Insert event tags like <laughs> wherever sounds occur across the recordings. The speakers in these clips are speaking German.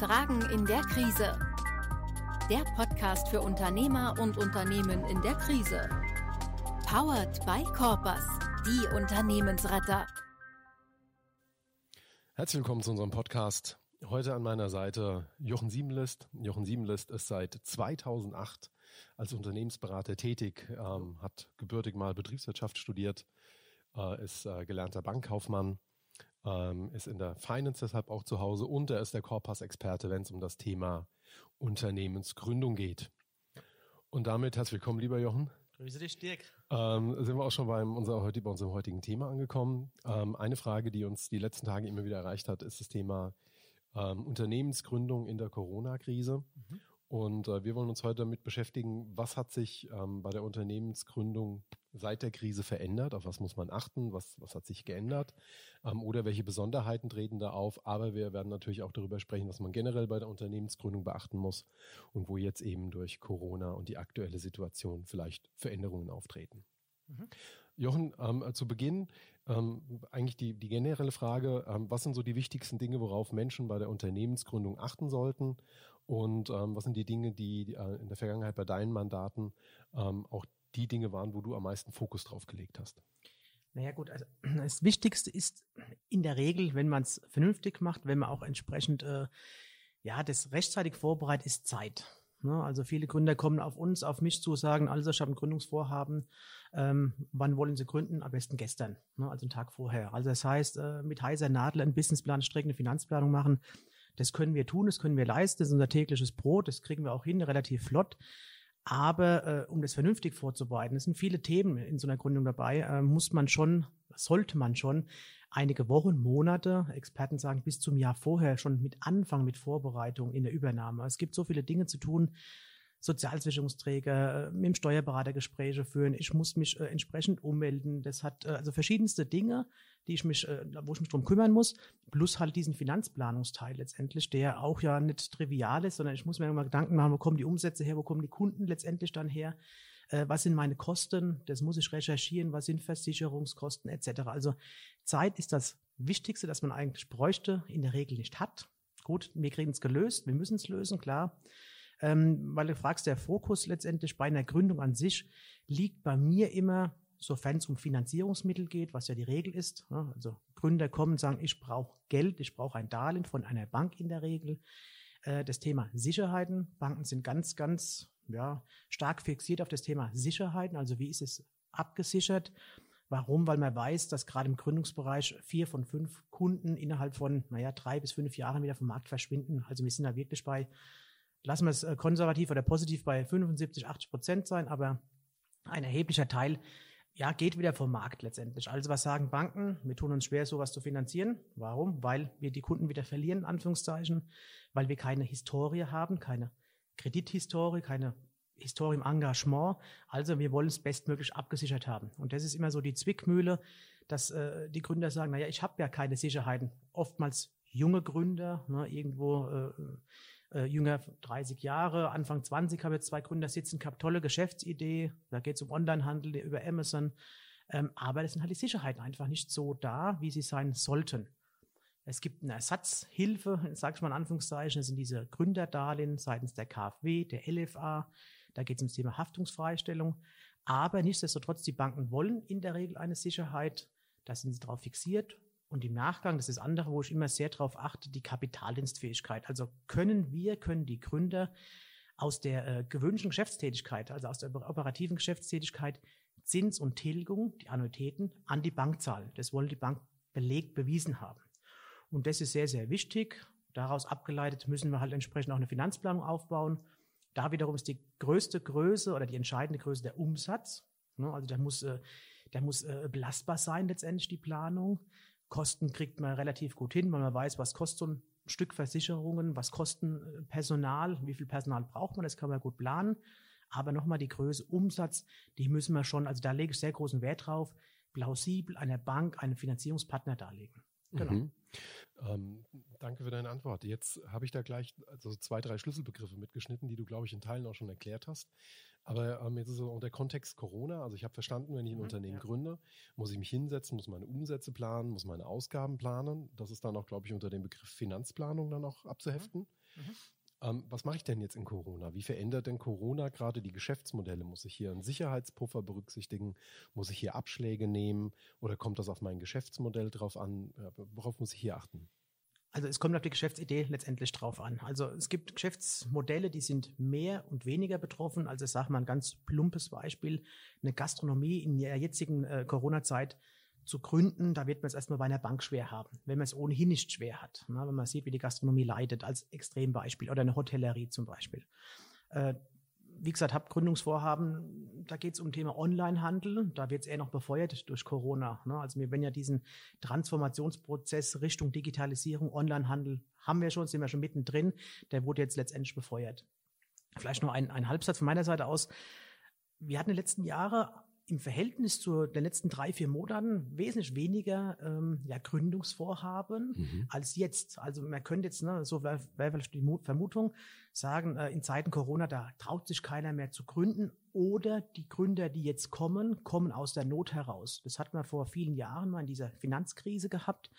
Fragen in der Krise. Der Podcast für Unternehmer und Unternehmen in der Krise. Powered by Corpus, die Unternehmensretter. Herzlich willkommen zu unserem Podcast. Heute an meiner Seite Jochen Siebenlist. Jochen Siebenlist ist seit 2008 als Unternehmensberater tätig, ähm, hat gebürtig mal Betriebswirtschaft studiert, äh, ist äh, gelernter Bankkaufmann ähm, ist in der Finance deshalb auch zu Hause und er ist der Corpus-Experte, wenn es um das Thema Unternehmensgründung geht. Und damit herzlich willkommen, lieber Jochen. Grüße dich, Dirk. Ähm, sind wir auch schon beim, unser, heute, bei unserem heutigen Thema angekommen. Ähm, eine Frage, die uns die letzten Tage immer wieder erreicht hat, ist das Thema ähm, Unternehmensgründung in der Corona-Krise. Mhm. Und äh, wir wollen uns heute damit beschäftigen, was hat sich ähm, bei der Unternehmensgründung seit der Krise verändert? Auf was muss man achten? Was, was hat sich geändert? Ähm, oder welche Besonderheiten treten da auf? Aber wir werden natürlich auch darüber sprechen, was man generell bei der Unternehmensgründung beachten muss und wo jetzt eben durch Corona und die aktuelle Situation vielleicht Veränderungen auftreten. Mhm. Jochen, ähm, zu Beginn ähm, eigentlich die, die generelle Frage, ähm, was sind so die wichtigsten Dinge, worauf Menschen bei der Unternehmensgründung achten sollten? Und ähm, was sind die Dinge, die, die äh, in der Vergangenheit bei deinen Mandaten ähm, auch die Dinge waren, wo du am meisten Fokus drauf gelegt hast? Naja gut, also <clears throat> das Wichtigste ist in der Regel, wenn man es vernünftig macht, wenn man auch entsprechend äh, ja das rechtzeitig vorbereitet, ist Zeit. Ne? Also viele Gründer kommen auf uns, auf mich zu, sagen, also ich habe ein Gründungsvorhaben, ähm, wann wollen sie gründen? Am besten gestern, ne? also einen Tag vorher. Also das heißt, äh, mit heißer Nadel einen Businessplan stricken, eine Finanzplanung machen, das können wir tun, das können wir leisten, das ist unser tägliches Brot, das kriegen wir auch hin, relativ flott. Aber äh, um das vernünftig vorzubereiten, es sind viele Themen in so einer Gründung dabei, äh, muss man schon, sollte man schon einige Wochen, Monate, Experten sagen bis zum Jahr vorher schon mit anfangen mit Vorbereitung in der Übernahme. Es gibt so viele Dinge zu tun, Sozialversicherungsträger, äh, mit dem Steuerberater Gespräche führen. Ich muss mich äh, entsprechend ummelden. Das hat äh, also verschiedenste Dinge, die ich mich, äh, wo ich mich drum kümmern muss. Plus halt diesen Finanzplanungsteil letztendlich, der auch ja nicht trivial ist, sondern ich muss mir immer Gedanken machen, wo kommen die Umsätze her, wo kommen die Kunden letztendlich dann her. Äh, was sind meine Kosten? Das muss ich recherchieren. Was sind Versicherungskosten etc. Also Zeit ist das Wichtigste, das man eigentlich bräuchte, in der Regel nicht hat. Gut, wir kriegen es gelöst, wir müssen es lösen, klar ähm, weil du fragst, der Fokus letztendlich bei einer Gründung an sich liegt bei mir immer, sofern es um Finanzierungsmittel geht, was ja die Regel ist. Ja, also Gründer kommen und sagen, ich brauche Geld, ich brauche ein Darlehen von einer Bank in der Regel. Äh, das Thema Sicherheiten. Banken sind ganz, ganz ja, stark fixiert auf das Thema Sicherheiten. Also wie ist es abgesichert? Warum? Weil man weiß, dass gerade im Gründungsbereich vier von fünf Kunden innerhalb von, naja, drei bis fünf Jahren wieder vom Markt verschwinden. Also wir sind da wirklich bei lassen wir es äh, konservativ oder positiv bei 75, 80 Prozent sein, aber ein erheblicher Teil ja, geht wieder vom Markt letztendlich. Also was sagen Banken? Wir tun uns schwer, sowas zu finanzieren. Warum? Weil wir die Kunden wieder verlieren, in Anführungszeichen, weil wir keine Historie haben, keine Kredithistorie, keine Historie im Engagement. Also wir wollen es bestmöglich abgesichert haben. Und das ist immer so die Zwickmühle, dass äh, die Gründer sagen, naja, ich habe ja keine Sicherheiten. Oftmals junge Gründer, ne, irgendwo äh, äh, jünger 30 Jahre, Anfang 20 habe jetzt zwei Gründer sitzen gehabt, tolle Geschäftsidee, da geht es um Onlinehandel über Amazon, ähm, aber das sind halt die Sicherheiten einfach nicht so da, wie sie sein sollten. Es gibt eine Ersatzhilfe, sage ich mal in Anführungszeichen, das sind diese Gründerdarlehen seitens der KfW, der LFA, da geht es ums Thema Haftungsfreistellung, aber nichtsdestotrotz, die Banken wollen in der Regel eine Sicherheit, da sind sie darauf fixiert und im Nachgang, das ist das andere, wo ich immer sehr darauf achte, die Kapitaldienstfähigkeit. Also können wir, können die Gründer aus der äh, gewöhnlichen Geschäftstätigkeit, also aus der operativen Geschäftstätigkeit, Zins und Tilgung, die Annuitäten, an die Bank zahlen. Das wollen die Bank belegt bewiesen haben. Und das ist sehr, sehr wichtig. Daraus abgeleitet müssen wir halt entsprechend auch eine Finanzplanung aufbauen. Da wiederum ist die größte Größe oder die entscheidende Größe der Umsatz. Ne, also der muss, äh, der muss äh, belastbar sein letztendlich die Planung. Kosten kriegt man relativ gut hin, weil man weiß, was kostet so ein Stück Versicherungen, was kosten äh, Personal, wie viel Personal braucht man, das kann man gut planen. Aber nochmal die Größe Umsatz, die müssen wir schon, also da lege ich sehr großen Wert drauf, plausibel einer Bank, einem Finanzierungspartner darlegen. Genau. Mhm. Ähm, danke für deine Antwort. Jetzt habe ich da gleich also zwei, drei Schlüsselbegriffe mitgeschnitten, die du, glaube ich, in Teilen auch schon erklärt hast. Aber ähm, jetzt ist so der Kontext Corona. Also ich habe verstanden, wenn ich ein mhm, Unternehmen ja. gründe, muss ich mich hinsetzen, muss meine Umsätze planen, muss meine Ausgaben planen. Das ist dann auch, glaube ich, unter dem Begriff Finanzplanung dann auch abzuheften. Mhm. Mhm. Ähm, was mache ich denn jetzt in Corona? Wie verändert denn Corona gerade die Geschäftsmodelle? Muss ich hier einen Sicherheitspuffer berücksichtigen? Muss ich hier Abschläge nehmen? Oder kommt das auf mein Geschäftsmodell drauf an? Worauf muss ich hier achten? Also es kommt auf die Geschäftsidee letztendlich drauf an. Also es gibt Geschäftsmodelle, die sind mehr und weniger betroffen. Also ich sage mal ein ganz plumpes Beispiel, eine Gastronomie in der jetzigen äh, Corona-Zeit zu gründen, da wird man es erstmal bei einer Bank schwer haben, wenn man es ohnehin nicht schwer hat. Ne? Wenn man sieht, wie die Gastronomie leidet, als Extrembeispiel oder eine Hotellerie zum Beispiel. Äh, wie gesagt, habe Gründungsvorhaben, da geht es um Thema Onlinehandel, da wird es eher noch befeuert durch Corona. Ne? Also wir werden ja diesen Transformationsprozess Richtung Digitalisierung, Onlinehandel haben wir schon, sind wir schon mittendrin, der wurde jetzt letztendlich befeuert. Vielleicht nur ein, ein Halbsatz von meiner Seite aus. Wir hatten in den letzten Jahren im Verhältnis zu den letzten drei, vier Monaten wesentlich weniger ähm, ja, Gründungsvorhaben mhm. als jetzt. Also man könnte jetzt, ne, so wäre wär vielleicht die Vermutung, sagen, äh, in Zeiten Corona, da traut sich keiner mehr zu gründen oder die Gründer, die jetzt kommen, kommen aus der Not heraus. Das hat man vor vielen Jahren mal in dieser Finanzkrise gehabt.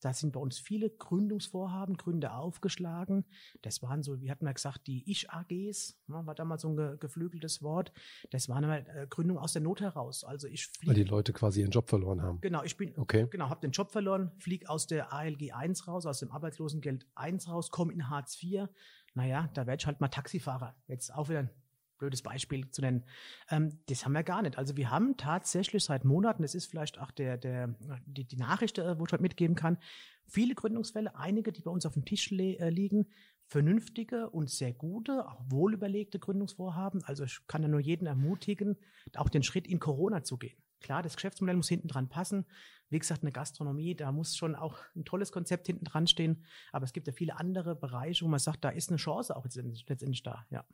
Da sind bei uns viele Gründungsvorhaben, Gründer aufgeschlagen. Das waren so, wie hat man gesagt, die Ich-AGs, ne, war damals so ein ge geflügeltes Wort. Das waren immer äh, Gründungen aus der Not heraus. Also ich flieg, Weil die Leute quasi ihren Job verloren haben. Genau, ich bin, okay. genau, habe den Job verloren, fliege aus der ALG 1 raus, aus dem Arbeitslosengeld 1 raus, komme in Hartz IV. Naja, da werde ich halt mal Taxifahrer. Jetzt auch wieder ein blödes Beispiel zu nennen. Ähm, das haben wir gar nicht. Also wir haben tatsächlich seit Monaten, das ist vielleicht auch der, der, die, die Nachricht, äh, wo ich heute mitgeben kann, viele Gründungsfälle, einige, die bei uns auf dem Tisch äh, liegen, vernünftige und sehr gute, auch wohlüberlegte Gründungsvorhaben. Also ich kann ja nur jeden ermutigen, auch den Schritt in Corona zu gehen. Klar, das Geschäftsmodell muss hinten dran passen. Wie gesagt, eine Gastronomie, da muss schon auch ein tolles Konzept hinten dran stehen. Aber es gibt ja viele andere Bereiche, wo man sagt, da ist eine Chance auch letztendlich da, ja.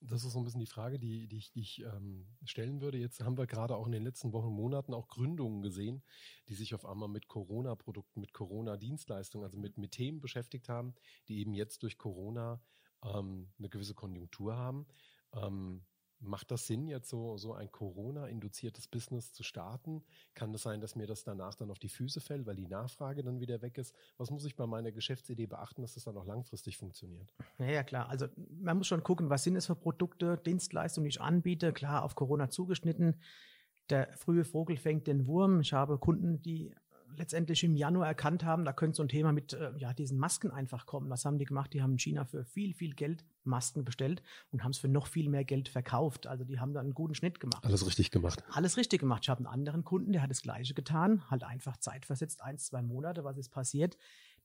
Das ist so ein bisschen die Frage, die, die ich, die ich ähm, stellen würde. Jetzt haben wir gerade auch in den letzten Wochen, Monaten auch Gründungen gesehen, die sich auf einmal mit Corona-Produkten, mit Corona-Dienstleistungen, also mit, mit Themen beschäftigt haben, die eben jetzt durch Corona ähm, eine gewisse Konjunktur haben. Ähm, Macht das Sinn, jetzt so, so ein Corona-induziertes Business zu starten? Kann das sein, dass mir das danach dann auf die Füße fällt, weil die Nachfrage dann wieder weg ist? Was muss ich bei meiner Geschäftsidee beachten, dass das dann auch langfristig funktioniert? Ja, ja, klar. Also man muss schon gucken, was sind es für Produkte, Dienstleistungen, die ich anbiete. Klar, auf Corona zugeschnitten. Der frühe Vogel fängt den Wurm. Ich habe Kunden, die letztendlich im Januar erkannt haben, da könnte so ein Thema mit äh, ja, diesen Masken einfach kommen. Was haben die gemacht? Die haben in China für viel, viel Geld Masken bestellt und haben es für noch viel mehr Geld verkauft. Also die haben da einen guten Schnitt gemacht. Alles richtig gemacht. Alles richtig gemacht. Ich habe einen anderen Kunden, der hat das Gleiche getan, halt einfach zeitversetzt, eins, zwei Monate, was ist passiert.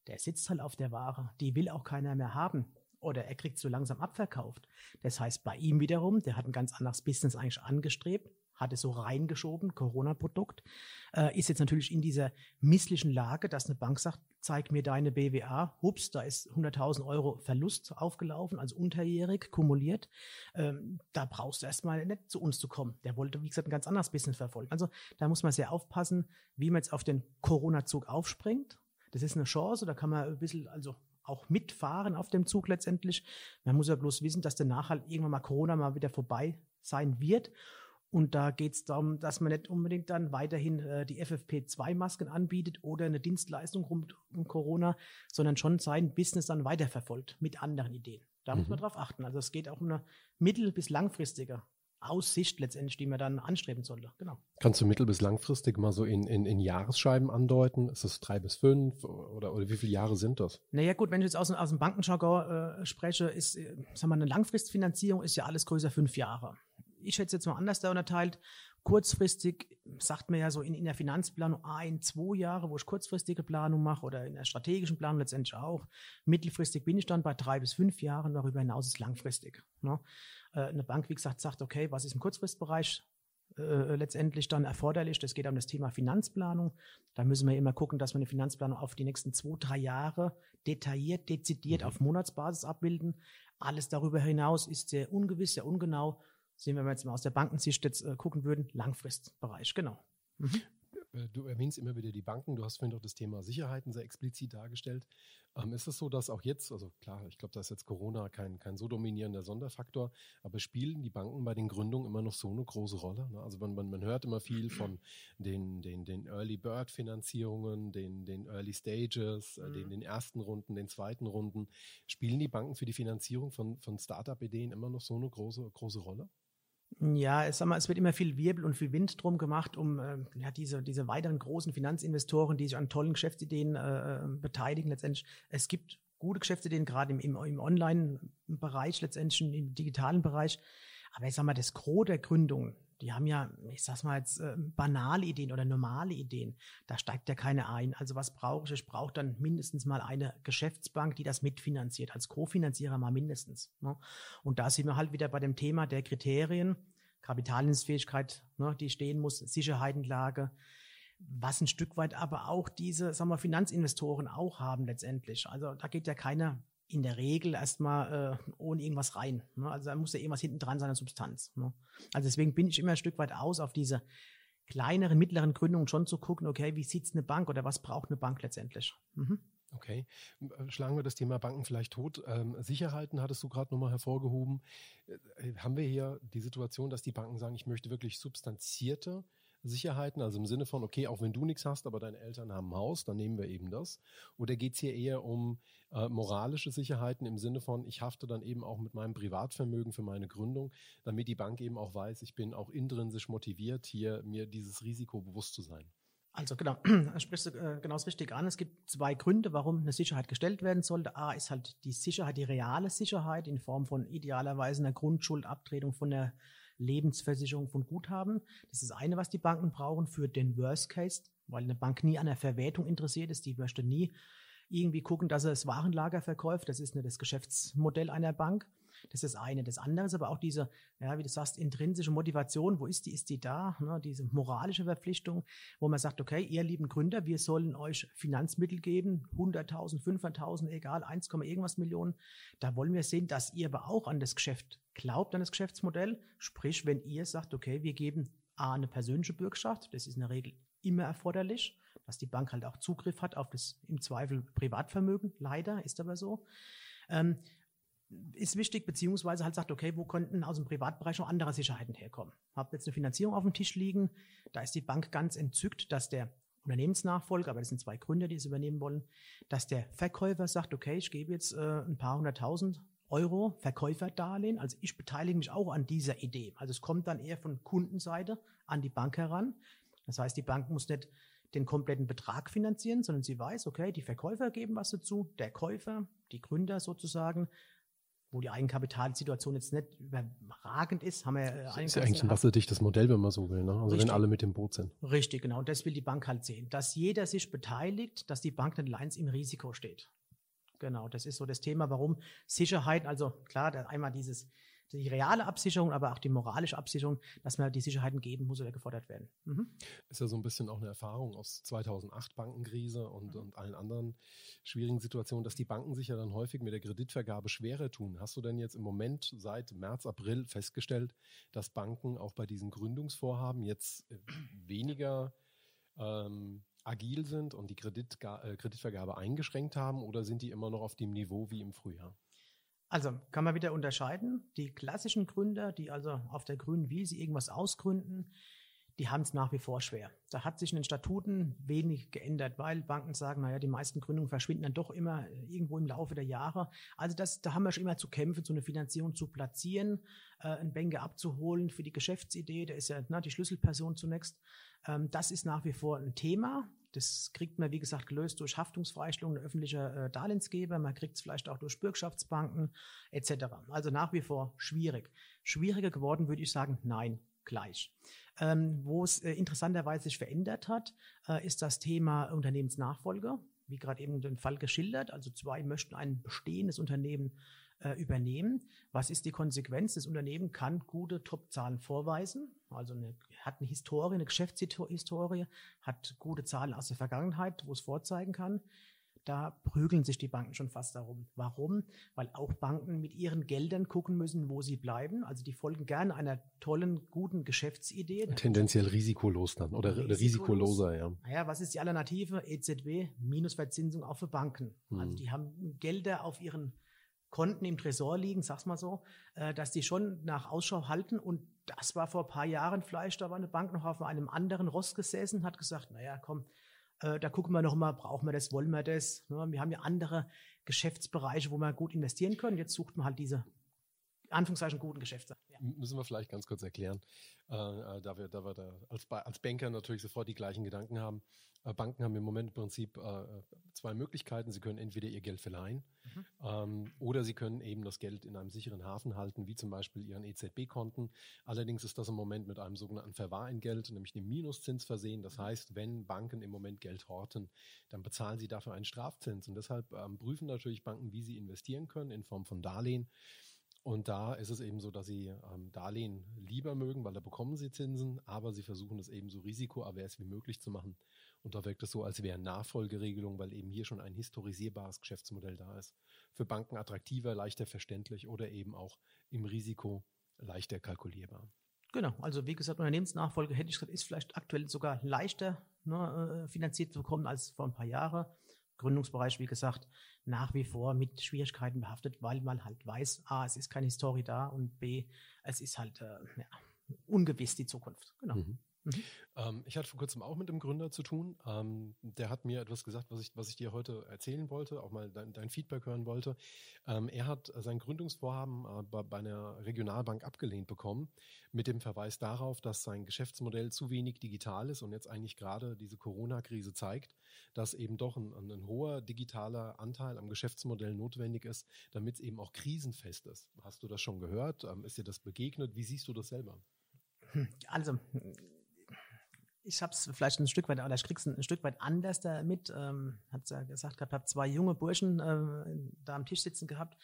Der sitzt halt auf der Ware. Die will auch keiner mehr haben oder er kriegt so langsam abverkauft. Das heißt, bei ihm wiederum, der hat ein ganz anderes Business eigentlich angestrebt, hat es so reingeschoben, Corona-Produkt, äh, ist jetzt natürlich in dieser misslichen Lage, dass eine Bank sagt, zeig mir deine BWA, hups, da ist 100.000 Euro Verlust aufgelaufen, also unterjährig kumuliert. Ähm, da brauchst du erstmal nicht zu uns zu kommen. Der wollte, wie gesagt, ein ganz anderes Business verfolgen. Also da muss man sehr aufpassen, wie man jetzt auf den Corona-Zug aufspringt. Das ist eine Chance, da kann man ein bisschen, also auch mitfahren auf dem Zug letztendlich. Man muss ja bloß wissen, dass danach halt irgendwann mal Corona mal wieder vorbei sein wird. Und da geht es darum, dass man nicht unbedingt dann weiterhin äh, die FFP2-Masken anbietet oder eine Dienstleistung rund um Corona, sondern schon sein Business dann weiterverfolgt mit anderen Ideen. Da mhm. muss man mhm. drauf achten. Also es geht auch um eine mittel- bis langfristige Aussicht letztendlich, die man dann anstreben sollte. Genau. Kannst du mittel- bis langfristig mal so in, in, in Jahresscheiben andeuten? Ist das drei bis fünf oder, oder wie viele Jahre sind das? Naja gut, wenn ich jetzt aus, aus dem Bankenjargon äh, spreche, ist, äh, sagen wir, eine Langfristfinanzierung ist ja alles größer fünf Jahre ich es jetzt mal anders da unterteilt. Kurzfristig sagt man ja so in, in der Finanzplanung ein, zwei Jahre, wo ich kurzfristige Planung mache oder in der strategischen Planung letztendlich auch. Mittelfristig bin ich dann bei drei bis fünf Jahren, darüber hinaus ist langfristig. Ne? Äh, eine Bank, wie gesagt, sagt, okay, was ist im Kurzfristbereich äh, letztendlich dann erforderlich? Das geht um das Thema Finanzplanung. Da müssen wir immer gucken, dass wir eine Finanzplanung auf die nächsten zwei, drei Jahre detailliert, dezidiert mhm. auf Monatsbasis abbilden. Alles darüber hinaus ist sehr ungewiss, sehr ungenau sehen, wenn wir jetzt mal aus der Bankensicht jetzt äh, gucken würden, Langfristbereich, genau. Mhm. äh, du erwähnst immer wieder die Banken, du hast vorhin doch das Thema Sicherheiten sehr explizit dargestellt. Ähm, ist es so, dass auch jetzt, also klar, ich glaube, da ist jetzt Corona kein, kein so dominierender Sonderfaktor, aber spielen die Banken bei den Gründungen immer noch so eine große Rolle? Ne? Also man, man, man hört immer viel von den, den, den Early Bird Finanzierungen, den, den Early Stages, äh, den, mhm. den ersten Runden, den zweiten Runden. Spielen die Banken für die Finanzierung von, von Startup-Ideen immer noch so eine große, große Rolle? Ja, ich sag mal, es wird immer viel Wirbel und viel Wind drum gemacht, um äh, ja, diese, diese weiteren großen Finanzinvestoren, die sich an tollen Geschäftsideen äh, äh beteiligen. Letztendlich, es gibt gute Geschäftsideen, gerade im, im, im Online-Bereich, letztendlich im digitalen Bereich. Aber ich sag mal, das Gros der Gründungen, die haben ja, ich sag's mal jetzt, äh, banale Ideen oder normale Ideen. Da steigt ja keine ein. Also was brauche ich? Ich brauche dann mindestens mal eine Geschäftsbank, die das mitfinanziert, als Kofinanzierer mal mindestens. Ne? Und da sind wir halt wieder bei dem Thema der Kriterien. Kapitaldienstfähigkeit, ne, die stehen muss, Sicherheitenlage, was ein Stück weit aber auch diese, sagen wir, Finanzinvestoren auch haben letztendlich. Also da geht ja keiner in der Regel erstmal äh, ohne irgendwas rein. Ne? Also da muss ja irgendwas hinten dran sein an Substanz. Ne? Also deswegen bin ich immer ein Stück weit aus auf diese kleineren, mittleren Gründungen schon zu gucken, okay, wie sieht eine Bank oder was braucht eine Bank letztendlich? Mhm. Okay, äh, schlagen wir das Thema Banken vielleicht tot. Ähm, Sicherheiten hattest du gerade nochmal hervorgehoben. Äh, äh, haben wir hier die Situation, dass die Banken sagen, ich möchte wirklich substanzierte Sicherheiten, also im Sinne von, okay, auch wenn du nichts hast, aber deine Eltern haben ein Haus, dann nehmen wir eben das. Oder geht es hier eher um äh, moralische Sicherheiten im Sinne von, ich hafte dann eben auch mit meinem Privatvermögen für meine Gründung, damit die Bank eben auch weiß, ich bin auch intrinsisch motiviert, hier mir dieses Risiko bewusst zu sein? Also genau, <clears throat> sprichst du äh, genau das richtig an. Es gibt zwei Gründe, warum eine Sicherheit gestellt werden sollte. A ist halt die Sicherheit, die reale Sicherheit in Form von idealerweise einer Grundschuldabtretung von der Lebensversicherung von Guthaben. Das ist eine, was die Banken brauchen für den Worst Case, weil eine Bank nie an der Verwertung interessiert ist. Die möchte nie irgendwie gucken, dass er das Warenlager verkauft. Das ist nicht das Geschäftsmodell einer Bank. Das ist das eine. Das andere ist aber auch diese, ja, wie du sagst, intrinsische Motivation. Wo ist die? Ist die da? Ne? Diese moralische Verpflichtung, wo man sagt, okay, ihr lieben Gründer, wir sollen euch Finanzmittel geben, 100.000, 500.000, egal, 1, irgendwas Millionen. Da wollen wir sehen, dass ihr aber auch an das Geschäft glaubt, an das Geschäftsmodell. Sprich, wenn ihr sagt, okay, wir geben A, eine persönliche Bürgschaft, das ist in der Regel immer erforderlich, dass die Bank halt auch Zugriff hat auf das im Zweifel Privatvermögen. Leider ist aber so. Ähm, ist wichtig, beziehungsweise halt sagt, okay, wo könnten aus dem Privatbereich noch andere Sicherheiten herkommen? Habt jetzt eine Finanzierung auf dem Tisch liegen, da ist die Bank ganz entzückt, dass der Unternehmensnachfolger, aber das sind zwei Gründer, die es übernehmen wollen, dass der Verkäufer sagt, okay, ich gebe jetzt äh, ein paar hunderttausend Euro Verkäuferdarlehen, also ich beteilige mich auch an dieser Idee. Also es kommt dann eher von Kundenseite an die Bank heran. Das heißt, die Bank muss nicht den kompletten Betrag finanzieren, sondern sie weiß, okay, die Verkäufer geben was dazu, der Käufer, die Gründer sozusagen wo die Eigenkapitalsituation jetzt nicht überragend ist, haben wir äh, Das ist ja eigentlich ein wasserdichtes Modell, wenn man so will, ne? Also Richtig. wenn alle mit dem Boot sind. Richtig, genau. Und das will die Bank halt sehen, dass jeder sich beteiligt, dass die Bank nicht allein im Risiko steht. Genau, das ist so das Thema, warum Sicherheit, also klar, einmal dieses die reale Absicherung, aber auch die moralische Absicherung, dass man die Sicherheiten geben muss oder gefordert werden. Mhm. Ist ja so ein bisschen auch eine Erfahrung aus 2008 Bankenkrise und, mhm. und allen anderen schwierigen Situationen, dass die Banken sich ja dann häufig mit der Kreditvergabe schwerer tun. Hast du denn jetzt im Moment seit März, April festgestellt, dass Banken auch bei diesen Gründungsvorhaben jetzt äh, weniger ähm, agil sind und die Kreditga äh, Kreditvergabe eingeschränkt haben oder sind die immer noch auf dem Niveau wie im Frühjahr? Also kann man wieder unterscheiden. Die klassischen Gründer, die also auf der grünen Wiese irgendwas ausgründen, die haben es nach wie vor schwer. Da hat sich in den Statuten wenig geändert, weil Banken sagen, naja, die meisten Gründungen verschwinden dann doch immer irgendwo im Laufe der Jahre. Also das, da haben wir schon immer zu kämpfen, so eine Finanzierung zu platzieren, äh, einen Banker abzuholen für die Geschäftsidee, der ist ja na, die Schlüsselperson zunächst. Ähm, das ist nach wie vor ein Thema. Das kriegt man, wie gesagt, gelöst durch Haftungsfreistellung öffentlicher äh, Darlehensgeber. Man kriegt es vielleicht auch durch Bürgschaftsbanken etc. Also nach wie vor schwierig. Schwieriger geworden würde ich sagen, nein, gleich. Ähm, wo es äh, interessanterweise sich verändert hat, äh, ist das Thema Unternehmensnachfolge. Wie gerade eben den Fall geschildert. Also zwei möchten ein bestehendes Unternehmen äh, übernehmen. Was ist die Konsequenz? Das Unternehmen kann gute Top-Zahlen vorweisen, also eine, hat eine Historie, eine Geschäftshistorie, hat gute Zahlen aus der Vergangenheit, wo es vorzeigen kann. da prügeln sich die Banken schon fast darum. Warum? Weil auch Banken mit ihren Geldern gucken müssen, wo sie bleiben. Also die folgen gerne einer tollen, guten Geschäftsidee. Tendenziell risikolos dann oder risikolos. risikoloser, ja. Naja, was ist die Alternative? EZB, Minusverzinsung auch für Banken. Hm. Also die haben Gelder auf ihren Konten im Tresor liegen, sag's mal so, äh, dass die schon nach Ausschau halten. Und das war vor ein paar Jahren vielleicht, da war eine Bank noch auf einem anderen Ross gesessen, hat gesagt, naja, komm, äh, da gucken wir noch mal, brauchen wir das, wollen wir das? Ne? Wir haben ja andere Geschäftsbereiche, wo wir gut investieren können. Jetzt sucht man halt diese Anführungszeichen guten Geschäfte. Ja. Müssen wir vielleicht ganz kurz erklären, äh, äh, da wir, da wir da als, als Banker natürlich sofort die gleichen Gedanken haben. Äh, Banken haben im Moment im Prinzip äh, zwei Möglichkeiten. Sie können entweder ihr Geld verleihen mhm. ähm, oder sie können eben das Geld in einem sicheren Hafen halten, wie zum Beispiel ihren EZB-Konten. Allerdings ist das im Moment mit einem sogenannten Verwahrentgelt, nämlich dem Minuszins versehen. Das mhm. heißt, wenn Banken im Moment Geld horten, dann bezahlen sie dafür einen Strafzins. Und deshalb ähm, prüfen natürlich Banken, wie sie investieren können in Form von Darlehen. Und da ist es eben so, dass sie ähm, Darlehen lieber mögen, weil da bekommen sie Zinsen, aber sie versuchen es eben so risikoavers wie möglich zu machen. Und da wirkt es so, als wäre Nachfolgeregelung, weil eben hier schon ein historisierbares Geschäftsmodell da ist. Für Banken attraktiver, leichter verständlich oder eben auch im Risiko leichter kalkulierbar. Genau, also wie gesagt, Unternehmensnachfolge hätte ich gesagt, ist vielleicht aktuell sogar leichter ne, äh, finanziert zu bekommen als vor ein paar Jahren. Gründungsbereich, wie gesagt, nach wie vor mit Schwierigkeiten behaftet, weil man halt weiß, A, es ist keine Historie da und B, es ist halt äh, ja, ungewiss die Zukunft. Genau. Mhm. Mhm. Ähm, ich hatte vor kurzem auch mit einem Gründer zu tun. Ähm, der hat mir etwas gesagt, was ich, was ich dir heute erzählen wollte, auch mal dein, dein Feedback hören wollte. Ähm, er hat sein Gründungsvorhaben äh, bei, bei, einer Regionalbank abgelehnt bekommen, mit dem Verweis darauf, dass sein Geschäftsmodell zu wenig digital ist und jetzt eigentlich gerade diese Corona-Krise zeigt, dass eben doch ein, ein hoher digitaler Anteil am Geschäftsmodell notwendig ist, damit es eben auch krisenfest ist. Hast du das schon gehört? Ähm, ist dir das begegnet? Wie siehst du das selber? Hm, also, ich habe es vielleicht ein Stück weit, oder ich krieg's ein, ein Stück weit anders damit. Ähm, hat ja gesagt gehabt, habe zwei junge Burschen äh, da am Tisch sitzen gehabt.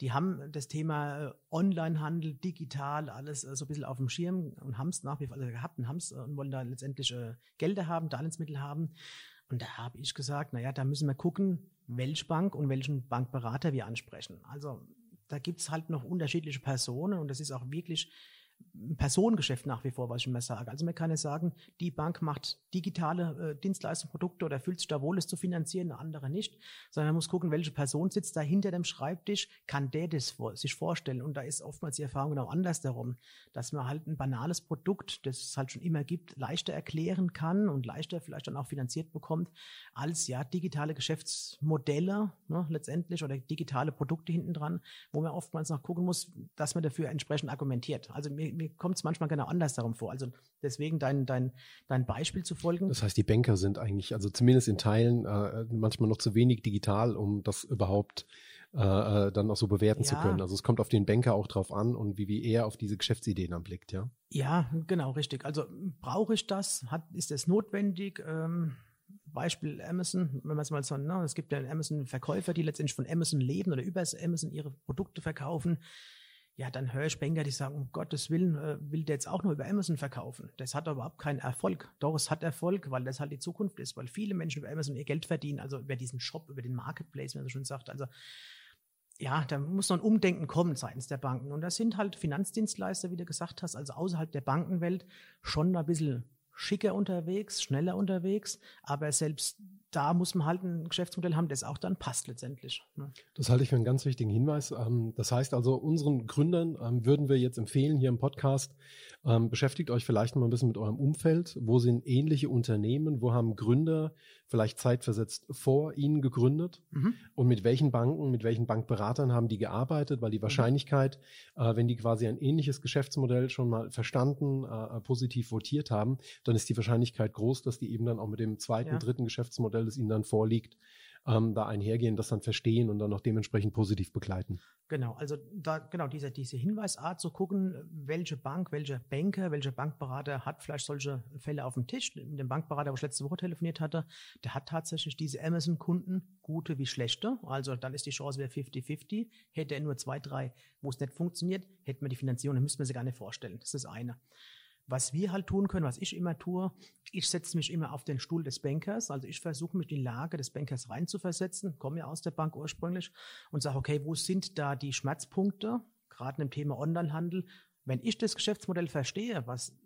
Die haben das Thema äh, Onlinehandel, digital, alles äh, so ein bisschen auf dem Schirm und haben es nach wie vor also gehabt und haben es äh, und wollen da letztendlich äh, Gelder haben, Darlehensmittel haben. Und da habe ich gesagt, naja, da müssen wir gucken, welche Bank und welchen Bankberater wir ansprechen. Also da gibt's halt noch unterschiedliche Personen und das ist auch wirklich Personengeschäft nach wie vor, was ich immer sage. Also man kann ja sagen, die Bank macht digitale äh, Dienstleistungen, Produkte oder fühlt sich da wohl, es zu finanzieren, eine andere nicht, sondern man muss gucken, welche Person sitzt da hinter dem Schreibtisch, kann der das sich vorstellen? Und da ist oftmals die Erfahrung genau anders darum, dass man halt ein banales Produkt, das es halt schon immer gibt, leichter erklären kann und leichter vielleicht dann auch finanziert bekommt, als ja digitale Geschäftsmodelle ne, letztendlich oder digitale Produkte hinten dran, wo man oftmals noch gucken muss, dass man dafür entsprechend argumentiert. Also mir, mir kommt es manchmal genau anders darum vor. Also deswegen dein, dein, dein Beispiel zu folgen. Das heißt, die Banker sind eigentlich, also zumindest in Teilen, äh, manchmal noch zu wenig digital, um das überhaupt äh, äh dann auch so bewerten ja. zu können. Also es kommt auf den Banker auch drauf an und wie, wie er auf diese Geschäftsideen dann blickt, ja? Ja, genau, richtig. Also brauche ich das? Hat, ist es notwendig? Ähm, Beispiel Amazon, wenn man es mal so, ne, es gibt ja Amazon-Verkäufer, die letztendlich von Amazon leben oder über Amazon ihre Produkte verkaufen ja, dann höre ich Banker, die sagen, um Gottes Willen, äh, will der jetzt auch nur über Amazon verkaufen. Das hat überhaupt keinen Erfolg. Doch, es hat Erfolg, weil das halt die Zukunft ist, weil viele Menschen über Amazon ihr Geld verdienen, also über diesen Shop, über den Marketplace, wie man so schon sagt. Also ja, da muss noch ein Umdenken kommen seitens der Banken. Und das sind halt Finanzdienstleister, wie du gesagt hast, also außerhalb der Bankenwelt schon ein bisschen schicker unterwegs, schneller unterwegs, aber selbst da muss man halt ein Geschäftsmodell haben, das auch dann passt letztendlich. Ne? Das halte ich für einen ganz wichtigen Hinweis. Ähm, das heißt also, unseren Gründern ähm, würden wir jetzt empfehlen, hier im Podcast, ähm, beschäftigt euch vielleicht mal ein bisschen mit eurem Umfeld. Wo sind ähnliche Unternehmen? Wo haben Gründer vielleicht zeitversetzt vor ihnen gegründet? Mhm. Und mit welchen Banken, mit welchen Bankberatern haben die gearbeitet? Weil die mhm. Wahrscheinlichkeit, mhm. wenn die quasi ein ähnliches Geschäftsmodell schon mal verstanden, äh, positiv votiert haben, dann ist die Wahrscheinlichkeit groß, dass die eben dann auch mit dem zweiten, ja. dritten Geschäftsmodell Modell, das ihnen dann vorliegt, ähm, da einhergehen, das dann verstehen und dann auch dementsprechend positiv begleiten. Genau, also da genau diese, diese Hinweisart zu gucken, welche Bank, welcher Banker, welcher Bankberater hat vielleicht solche Fälle auf dem Tisch. Mit dem Bankberater, wo ich letzte Woche telefoniert hatte, der hat tatsächlich diese Amazon-Kunden, gute wie schlechte. Also dann ist die Chance wieder 50-50. Hätte er nur zwei, drei, wo es nicht funktioniert, hätten wir die Finanzierung, dann müssten wir sie gar nicht vorstellen. Das ist das eine. Was wir halt tun können, was ich immer tue, ich setze mich immer auf den Stuhl des Bankers. Also ich versuche mich in die Lage des Bankers reinzuversetzen, komme ja aus der Bank ursprünglich und sage, okay, wo sind da die Schmerzpunkte? Gerade im Thema Onlinehandel. Wenn ich das Geschäftsmodell verstehe, was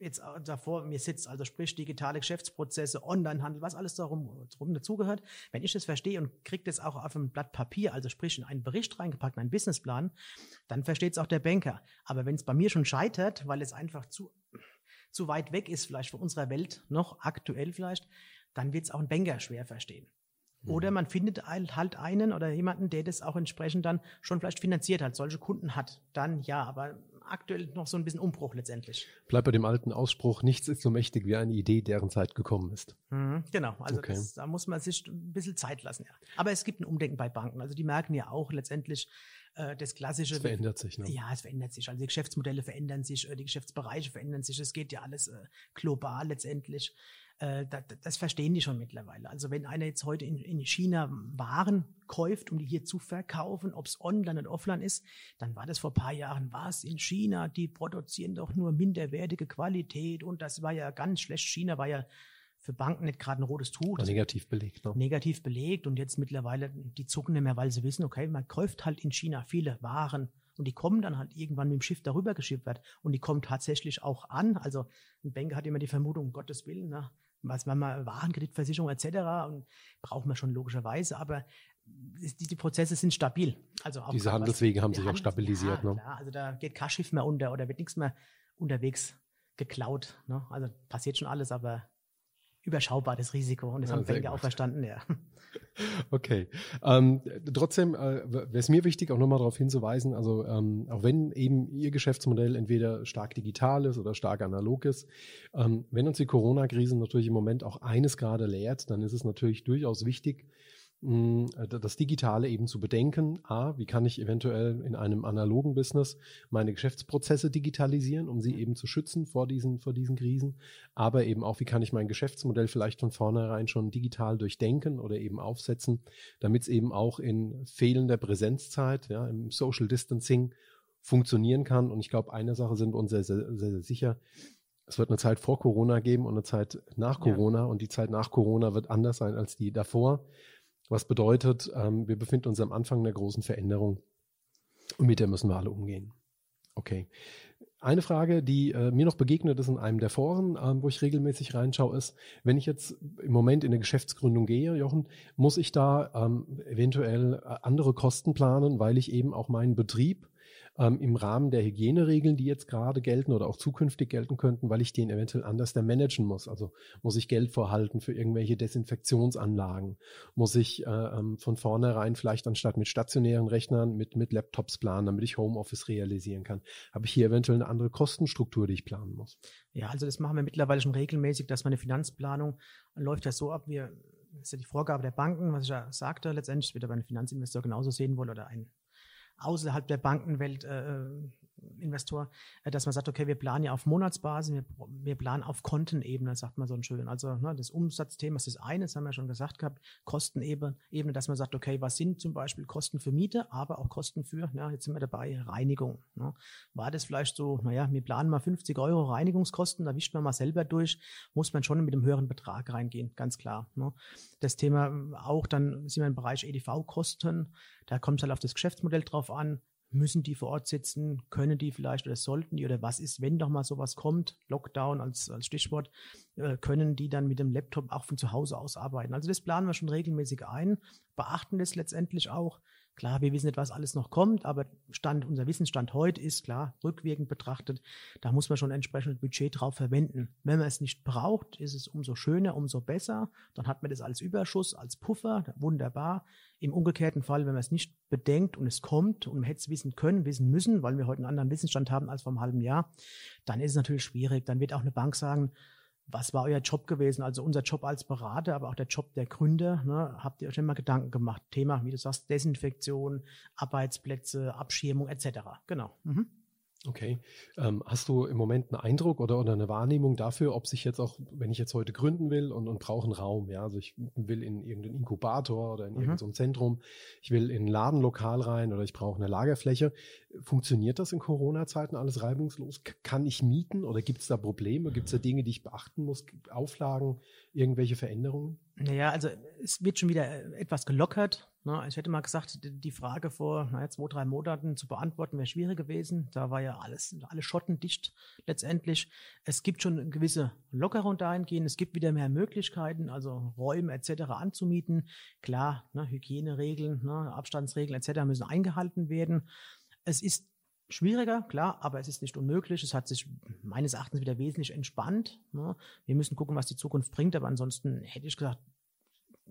jetzt davor mir sitzt, also sprich digitale Geschäftsprozesse, Onlinehandel, was alles darum, darum dazugehört, wenn ich das verstehe und kriege das auch auf ein Blatt Papier, also sprich in einen Bericht reingepackt, einen Businessplan, dann versteht es auch der Banker. Aber wenn es bei mir schon scheitert, weil es einfach zu, zu weit weg ist, vielleicht von unserer Welt noch aktuell vielleicht, dann wird es auch ein Banker schwer verstehen. Oder mhm. man findet halt einen oder jemanden, der das auch entsprechend dann schon vielleicht finanziert hat, solche Kunden hat. Dann ja, aber aktuell noch so ein bisschen Umbruch letztendlich. Bleibt bei dem alten Ausspruch, nichts ist so mächtig wie eine Idee, deren Zeit gekommen ist. Mhm, genau, also okay. das, da muss man sich ein bisschen Zeit lassen. Ja. Aber es gibt ein Umdenken bei Banken. Also die merken ja auch letztendlich äh, das klassische. Es verändert sich, ne? Ja, es verändert sich. Also die Geschäftsmodelle verändern sich, äh, die Geschäftsbereiche verändern sich. Es geht ja alles äh, global letztendlich äh, das, das verstehen die schon mittlerweile. Also wenn einer jetzt heute in, in China Waren kauft, um die hier zu verkaufen, ob es online oder offline ist, dann war das vor paar Jahren, was in China, die produzieren doch nur minderwertige Qualität und das war ja ganz schlecht. China war ja für Banken nicht gerade ein rotes Tuch. negativ belegt. Ne? Negativ belegt und jetzt mittlerweile, die zucken nicht mehr, weil sie wissen, okay, man kauft halt in China viele Waren und die kommen dann halt irgendwann mit dem Schiff darüber geschippt wird und die kommen tatsächlich auch an. Also ein Banker hat immer die Vermutung, um Gottes Willen, na, was man mal Warenkreditversicherung etc. und braucht man schon logischerweise, aber die, die Prozesse sind stabil. Also auch Diese Handelswege haben sich auch stabilisiert. Ja, ne? klar, also da geht kein Schiff mehr unter oder wird nichts mehr unterwegs geklaut. Ne? Also passiert schon alles, aber überschaubar das Risiko und das ja, haben Banker auch verstanden, ja. <laughs> Okay. Ähm, trotzdem äh, wäre es mir wichtig, auch nochmal darauf hinzuweisen, also ähm, auch wenn eben Ihr Geschäftsmodell entweder stark digital ist oder stark analog ist, ähm, wenn uns die Corona-Krise natürlich im Moment auch eines gerade lehrt, dann ist es natürlich durchaus wichtig, das Digitale eben zu bedenken. A, wie kann ich eventuell in einem analogen Business meine Geschäftsprozesse digitalisieren, um sie eben zu schützen vor diesen, vor diesen Krisen. Aber eben auch, wie kann ich mein Geschäftsmodell vielleicht von vornherein schon digital durchdenken oder eben aufsetzen, damit es eben auch in fehlender Präsenzzeit, ja, im Social Distancing funktionieren kann. Und ich glaube, eine Sache sind wir uns sehr, sehr, sehr sicher. Es wird eine Zeit vor Corona geben und eine Zeit nach Corona. Ja. Und die Zeit nach Corona wird anders sein als die davor. Was bedeutet, ähm, wir befinden uns am Anfang einer großen Veränderung und mit der müssen wir alle umgehen. Okay. Eine Frage, die äh, mir noch begegnet ist in einem der Foren, ähm, wo ich regelmäßig reinschaue, ist, wenn ich jetzt im Moment in eine Geschäftsgründung gehe, Jochen, muss ich da ähm, eventuell äh, andere Kosten planen, weil ich eben auch meinen Betrieb ähm, im Rahmen der Hygieneregeln, die jetzt gerade gelten oder auch zukünftig gelten könnten, weil ich den eventuell anders da managen muss. Also muss ich Geld vorhalten für irgendwelche Desinfektionsanlagen? Muss ich äh, ähm, von vornherein vielleicht anstatt mit stationären Rechnern mit, mit Laptops planen, damit ich Homeoffice realisieren kann? Habe ich hier eventuell eine andere Kostenstruktur, die ich planen muss? Ja, also das machen wir mittlerweile schon regelmäßig, dass meine Finanzplanung läuft ja so ab, wir das ist ja die Vorgabe der Banken, was ich ja sagte, letztendlich wird aber ein Finanzinvestor genauso sehen wollen oder ein außerhalb der Bankenwelt äh, Investor, äh, dass man sagt, okay, wir planen ja auf Monatsbasis, wir, wir planen auf Kontenebene, sagt man so schön. Also ne, das Umsatzthema ist das eine, das haben wir schon gesagt gehabt, Kostenebene, Ebene, dass man sagt, okay, was sind zum Beispiel Kosten für Miete, aber auch Kosten für, ja, jetzt sind wir dabei, Reinigung. Ne. War das vielleicht so, naja, wir planen mal 50 Euro Reinigungskosten, da wischt man mal selber durch, muss man schon mit einem höheren Betrag reingehen, ganz klar. Ne. Das Thema auch, dann sind wir im Bereich EDV-Kosten, da kommt es halt auf das Geschäftsmodell drauf an, Müssen die vor Ort sitzen? Können die vielleicht oder sollten die oder was ist, wenn doch mal sowas kommt? Lockdown als, als Stichwort. Äh, können die dann mit dem Laptop auch von zu Hause aus arbeiten? Also das planen wir schon regelmäßig ein, beachten das letztendlich auch. Klar, wir wissen nicht, was alles noch kommt, aber Stand, unser Wissensstand heute ist klar, rückwirkend betrachtet, da muss man schon entsprechend Budget drauf verwenden. Wenn man es nicht braucht, ist es umso schöner, umso besser. Dann hat man das als Überschuss, als Puffer, wunderbar. Im umgekehrten Fall, wenn man es nicht bedenkt und es kommt und man hätte es wissen können, wissen müssen, weil wir heute einen anderen Wissensstand haben als vor einem halben Jahr, dann ist es natürlich schwierig. Dann wird auch eine Bank sagen, was war euer Job gewesen? Also unser Job als Berater, aber auch der Job der Gründer. Ne? Habt ihr euch immer Gedanken gemacht? Thema, wie du sagst, Desinfektion, Arbeitsplätze, Abschirmung etc. Genau. Mhm. Okay. Ähm, hast du im Moment einen Eindruck oder, oder eine Wahrnehmung dafür, ob sich jetzt auch, wenn ich jetzt heute gründen will und, und brauche einen Raum, ja, also ich will in irgendeinen Inkubator oder in mhm. irgendein Zentrum, ich will in ein Ladenlokal rein oder ich brauche eine Lagerfläche. Funktioniert das in Corona-Zeiten alles reibungslos? Kann ich mieten oder gibt es da Probleme? Gibt es da Dinge, die ich beachten muss? Auflagen, irgendwelche Veränderungen? Naja, also es wird schon wieder äh, etwas gelockert. Ne? Ich hätte mal gesagt, die Frage vor naja, zwei, drei Monaten zu beantworten wäre schwierig gewesen. Da war ja alles, alle Schotten dicht letztendlich. Es gibt schon gewisse Lockerung dahingehend. Es gibt wieder mehr Möglichkeiten, also Räume etc. anzumieten. Klar, ne, Hygieneregeln, ne, Abstandsregeln etc. müssen eingehalten werden. Es ist schwieriger, klar, aber es ist nicht unmöglich. Es hat sich meines Erachtens wieder wesentlich entspannt. Ne? Wir müssen gucken, was die Zukunft bringt, aber ansonsten hätte ich gesagt,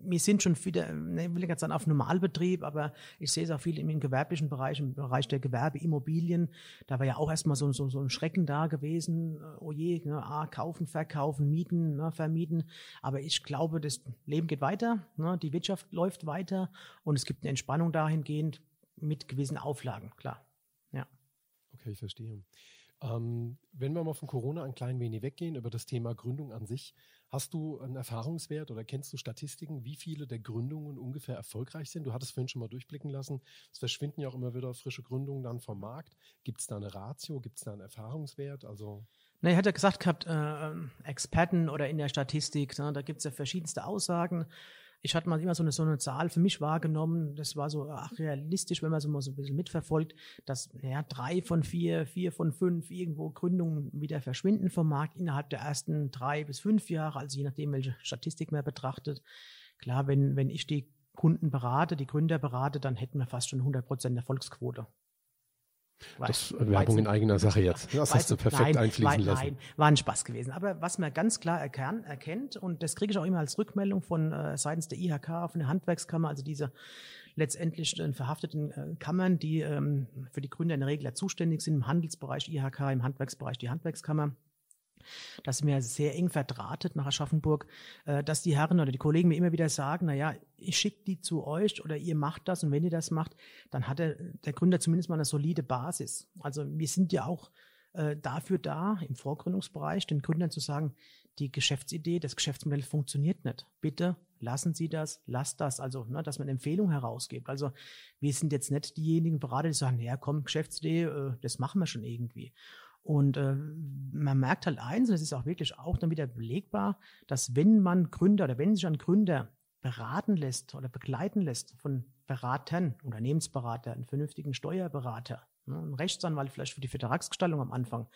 wir sind schon wieder, ne, ich will nicht sagen auf Normalbetrieb, aber ich sehe es auch viel im gewerblichen Bereich, im Bereich der Gewerbeimmobilien. Da war ja auch erstmal so, so, so ein Schrecken da gewesen. Oh je, ne, ah, kaufen, verkaufen, mieten, ne, vermieten. Aber ich glaube, das Leben geht weiter, ne, die Wirtschaft läuft weiter und es gibt eine Entspannung dahingehend mit gewissen Auflagen, klar. Ja. Okay, ich verstehe. Ähm, wenn wir mal von Corona ein klein wenig weggehen, über das Thema Gründung an sich, hast du einen Erfahrungswert oder kennst du Statistiken, wie viele der Gründungen ungefähr erfolgreich sind? Du hattest vorhin schon mal durchblicken lassen, es verschwinden ja auch immer wieder frische Gründungen dann vom Markt. Gibt es da eine Ratio, gibt es da einen Erfahrungswert? Also na, ich hatte gesagt gehabt, äh, Experten oder in der Statistik, ne, da gibt es ja verschiedenste Aussagen ich hatte mal immer so eine, so eine Zahl für mich wahrgenommen, das war so ach, realistisch, wenn man so mal so ein bisschen mitverfolgt, dass ja, drei von vier, vier von fünf irgendwo Gründungen wieder verschwinden vom Markt innerhalb der ersten drei bis fünf Jahre, also je nachdem, welche Statistik man betrachtet. Klar, wenn, wenn ich die Kunden berate, die Gründer berate, dann hätten wir fast schon 100 Prozent Erfolgsquote. Das ist Werbung in eigener Sache jetzt. Das hast du perfekt nein, einfließen lassen. Nein, war ein Spaß gewesen. Aber was man ganz klar erkan, erkennt, und das kriege ich auch immer als Rückmeldung von äh, seitens der IHK, von der Handwerkskammer, also diese letztendlich äh, verhafteten äh, Kammern, die ähm, für die Gründer in der Regel zuständig sind, im Handelsbereich IHK, im Handwerksbereich die Handwerkskammer das ist mir sehr eng verdrahtet nach Aschaffenburg, äh, dass die Herren oder die Kollegen mir immer wieder sagen, na ja, ich schicke die zu euch oder ihr macht das und wenn ihr das macht, dann hat der, der Gründer zumindest mal eine solide Basis. Also wir sind ja auch äh, dafür da, im Vorgründungsbereich den Gründern zu sagen, die Geschäftsidee, das Geschäftsmodell funktioniert nicht. Bitte lassen Sie das, lasst das. Also, ne, dass man Empfehlungen herausgibt. Also, wir sind jetzt nicht diejenigen Berater, die sagen, ja, komm, Geschäftsidee, äh, das machen wir schon irgendwie. Und äh, man merkt halt eins, und das ist auch wirklich auch dann wieder belegbar, dass wenn man Gründer oder wenn sich ein Gründer beraten lässt oder begleiten lässt von Beratern, Unternehmensberater, einen vernünftigen Steuerberater, ne, einen Rechtsanwalt vielleicht für die Vertragsgestaltung am Anfang,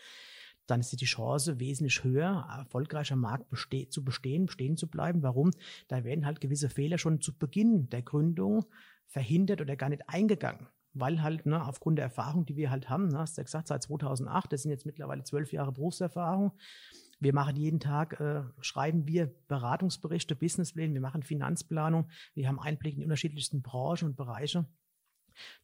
dann ist die Chance wesentlich höher, erfolgreicher Markt beste zu bestehen, bestehen zu bleiben. Warum? Da werden halt gewisse Fehler schon zu Beginn der Gründung verhindert oder gar nicht eingegangen weil halt ne, aufgrund der Erfahrung, die wir halt haben, ne, hast du ja gesagt, seit 2008, das sind jetzt mittlerweile zwölf Jahre Berufserfahrung. Wir machen jeden Tag, äh, schreiben wir Beratungsberichte, Businesspläne, wir machen Finanzplanung, wir haben Einblick in die unterschiedlichsten Branchen und Bereiche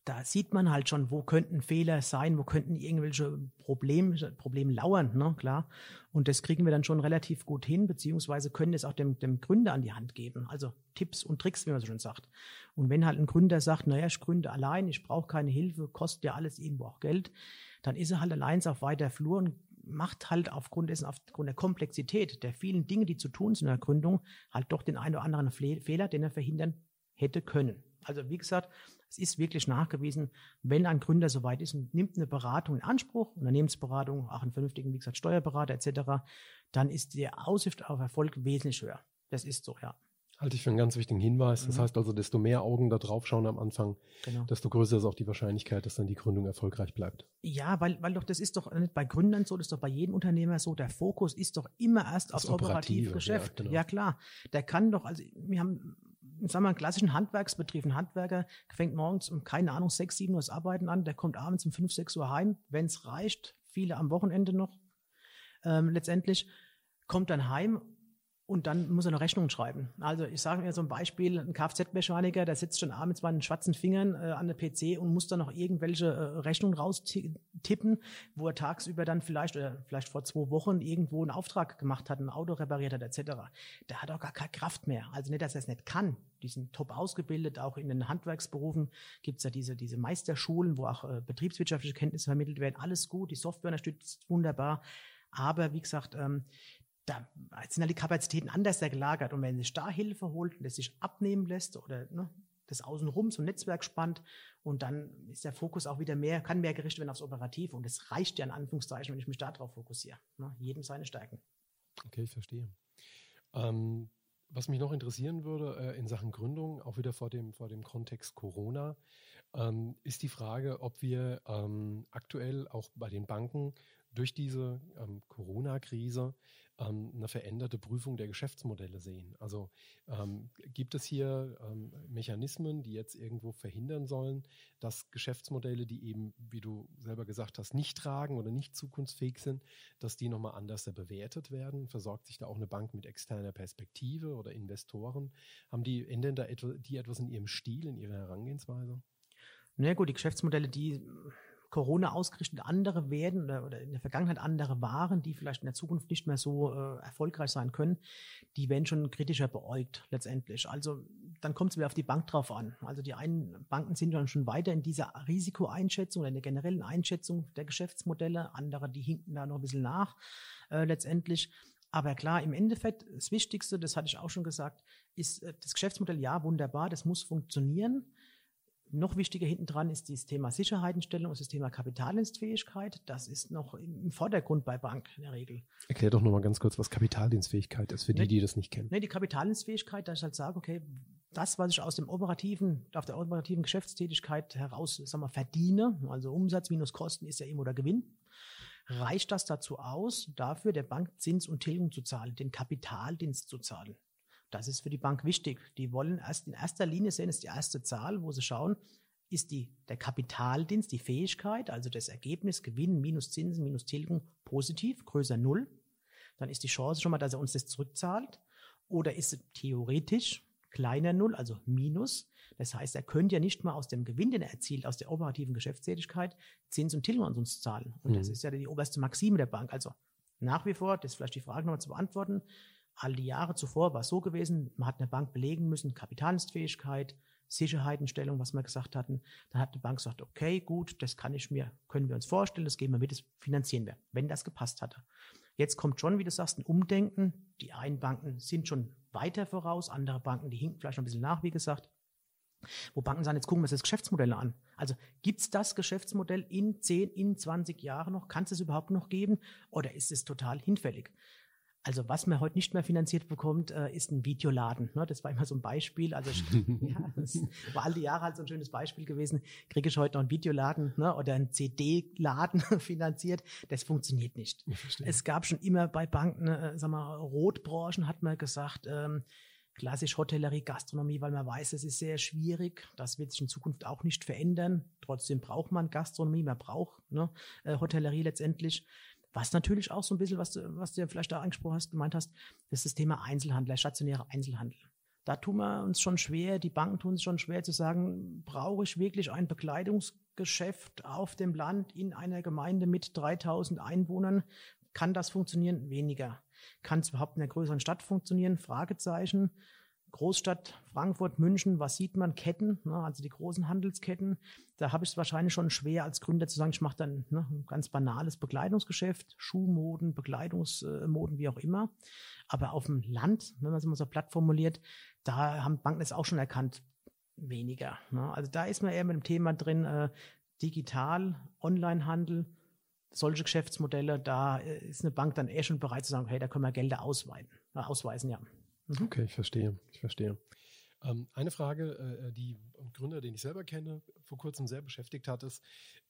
da sieht man halt schon, wo könnten Fehler sein, wo könnten irgendwelche Probleme, Probleme lauern, ne, klar. Und das kriegen wir dann schon relativ gut hin, beziehungsweise können es auch dem, dem Gründer an die Hand geben. Also Tipps und Tricks, wie man so schon sagt. Und wenn halt ein Gründer sagt, naja, ich gründe allein, ich brauche keine Hilfe, kostet ja alles irgendwo auch Geld, dann ist er halt allein auf weiter Flur und macht halt aufgrund dessen, aufgrund der Komplexität der vielen Dinge, die zu tun sind in der Gründung, halt doch den einen oder anderen Fehler, den er verhindern hätte können. Also wie gesagt, es ist wirklich nachgewiesen, wenn ein Gründer soweit ist und nimmt eine Beratung in Anspruch, Unternehmensberatung, auch einen vernünftigen, wie gesagt, Steuerberater etc., dann ist die Aussicht auf Erfolg wesentlich höher. Das ist so, ja. Halte ich für einen ganz wichtigen Hinweis. Das mhm. heißt also, desto mehr Augen da drauf schauen am Anfang, genau. desto größer ist auch die Wahrscheinlichkeit, dass dann die Gründung erfolgreich bleibt. Ja, weil, weil doch das ist doch nicht bei Gründern so, das ist doch bei jedem Unternehmer so. Der Fokus ist doch immer erst das aufs Operativgeschäft. Ja, genau. ja, klar. Der kann doch, also wir haben wir, einen klassischen Handwerksbetrieb. Ein Handwerker fängt morgens um, keine Ahnung, sechs, sieben Uhr das Arbeiten an, der kommt abends um fünf, sechs Uhr heim, wenn es reicht, viele am Wochenende noch. Ähm, letztendlich kommt dann heim und dann muss er noch Rechnungen schreiben. Also ich sage mir so ein Beispiel, ein Kfz-Mechaniker, der sitzt schon abends mit den schwarzen Fingern äh, an der PC und muss dann noch irgendwelche äh, Rechnungen raustippen, wo er tagsüber dann vielleicht oder vielleicht vor zwei Wochen irgendwo einen Auftrag gemacht hat, ein Auto repariert hat etc. Der hat auch gar keine Kraft mehr. Also nicht, dass er es nicht kann. Die sind top ausgebildet, auch in den Handwerksberufen gibt es ja diese, diese Meisterschulen, wo auch äh, betriebswirtschaftliche Kenntnisse vermittelt werden. Alles gut, die Software unterstützt wunderbar. Aber wie gesagt, ähm, da sind halt die Kapazitäten anders gelagert. Und wenn sich da Hilfe holt und es sich abnehmen lässt oder ne, das Außenrum zum Netzwerk spannt und dann ist der Fokus auch wieder mehr, kann mehr gerichtet werden aufs Operativ und es reicht ja in Anführungszeichen, wenn ich mich darauf fokussiere. Ne? Jedem seine Stärken. Okay, ich verstehe. Ähm, was mich noch interessieren würde äh, in Sachen Gründung, auch wieder vor dem, vor dem Kontext Corona, ähm, ist die Frage, ob wir ähm, aktuell auch bei den Banken durch diese ähm, Corona-Krise ähm, eine veränderte Prüfung der Geschäftsmodelle sehen. Also ähm, gibt es hier ähm, Mechanismen, die jetzt irgendwo verhindern sollen, dass Geschäftsmodelle, die eben, wie du selber gesagt hast, nicht tragen oder nicht zukunftsfähig sind, dass die nochmal anders bewertet werden? Versorgt sich da auch eine Bank mit externer Perspektive oder Investoren? Haben die ändern da etwa, die etwas in ihrem Stil, in ihrer Herangehensweise? Na gut, die Geschäftsmodelle, die Corona ausgerichtet andere werden oder, oder, in der Vergangenheit andere waren, die vielleicht in der Zukunft nicht mehr so äh, erfolgreich sein können, die werden schon kritischer beäugt letztendlich. Also dann kommt es wieder auf die Bank drauf an. Also die einen Banken sind dann schon weiter in dieser Risikoeinschätzung oder in der generellen Einschätzung der Geschäftsmodelle, andere, die hinken da noch ein bisschen nach äh, letztendlich. Aber klar, im Endeffekt, das Wichtigste, das hatte ich auch schon gesagt, ist äh, das Geschäftsmodell, ja, wunderbar, das muss funktionieren. Noch wichtiger hinten dran ist das Thema Sicherheitenstellung, das Thema Kapitaldienstfähigkeit. Das ist noch im Vordergrund bei Bank in der Regel. Erklär doch nochmal ganz kurz, was Kapitaldienstfähigkeit ist für die, die das nicht kennen. Nee, die Kapitaldienstfähigkeit, dass ich halt sage, okay, das, was ich aus dem operativen, auf der operativen Geschäftstätigkeit heraus, sag mal, verdiene, also Umsatz minus Kosten ist ja immer oder Gewinn, reicht das dazu aus, dafür der Bank Zins und Tilgung zu zahlen, den Kapitaldienst zu zahlen. Das ist für die Bank wichtig. Die wollen erst in erster Linie sehen, ist die erste Zahl, wo sie schauen, ist die, der Kapitaldienst, die Fähigkeit, also das Ergebnis, Gewinn minus Zinsen minus Tilgung positiv, größer Null. Dann ist die Chance schon mal, dass er uns das zurückzahlt. Oder ist es theoretisch kleiner Null, also Minus. Das heißt, er könnte ja nicht mal aus dem Gewinn, den er erzielt, aus der operativen Geschäftstätigkeit, Zins und Tilgung an uns zahlen. Und mhm. das ist ja die oberste Maxime der Bank. Also nach wie vor, das ist vielleicht die Frage nochmal zu beantworten, all die Jahre zuvor war es so gewesen, man hat eine Bank belegen müssen, Kapitaldienstfähigkeit, Sicherheitenstellung, was wir gesagt hatten. Dann hat die Bank gesagt, okay, gut, das kann ich mir, können wir uns vorstellen, das geben wir mit, das finanzieren wir, wenn das gepasst hatte. Jetzt kommt schon, wie du sagst, ein Umdenken. Die einen Banken sind schon weiter voraus, andere Banken, die hinken vielleicht noch ein bisschen nach, wie gesagt. Wo Banken sagen, jetzt gucken wir uns das Geschäftsmodell an. Also gibt es das Geschäftsmodell in 10, in 20 Jahren noch? Kann es überhaupt noch geben? Oder ist es total hinfällig? Also was man heute nicht mehr finanziert bekommt, äh, ist ein Videoladen. Ne? Das war immer so ein Beispiel. Also <laughs> ja, das war all die Jahre halt so ein schönes Beispiel gewesen. Kriege ich heute noch einen Videoladen ne? oder einen CD-Laden <laughs> finanziert? Das funktioniert nicht. Es gab schon immer bei Banken, äh, sag mal, Rotbranchen hat man gesagt, ähm, klassisch Hotellerie, Gastronomie, weil man weiß, es ist sehr schwierig. Das wird sich in Zukunft auch nicht verändern. Trotzdem braucht man Gastronomie, man braucht ne, äh, Hotellerie letztendlich. Was natürlich auch so ein bisschen, was du, was du vielleicht da angesprochen hast, gemeint hast, ist das Thema Einzelhandel, der stationäre Einzelhandel. Da tun wir uns schon schwer, die Banken tun es schon schwer zu sagen, brauche ich wirklich ein Bekleidungsgeschäft auf dem Land in einer Gemeinde mit 3000 Einwohnern? Kann das funktionieren? Weniger. Kann es überhaupt in einer größeren Stadt funktionieren? Fragezeichen. Großstadt Frankfurt, München, was sieht man? Ketten, ne, also die großen Handelsketten. Da habe ich es wahrscheinlich schon schwer als Gründer zu sagen, ich mache dann ne, ein ganz banales Bekleidungsgeschäft, Schuhmoden, Bekleidungsmoden, wie auch immer. Aber auf dem Land, wenn man es mal so platt formuliert, da haben Banken es auch schon erkannt, weniger. Ne? Also da ist man eher mit dem Thema drin, äh, digital, Onlinehandel, solche Geschäftsmodelle, da äh, ist eine Bank dann eher schon bereit zu sagen, hey, da können wir Gelder ausweiten, äh, ausweisen, ja. Okay, ich verstehe, ich verstehe. Ähm, eine Frage, äh, die Gründer, den ich selber kenne, vor kurzem sehr beschäftigt hat, ist,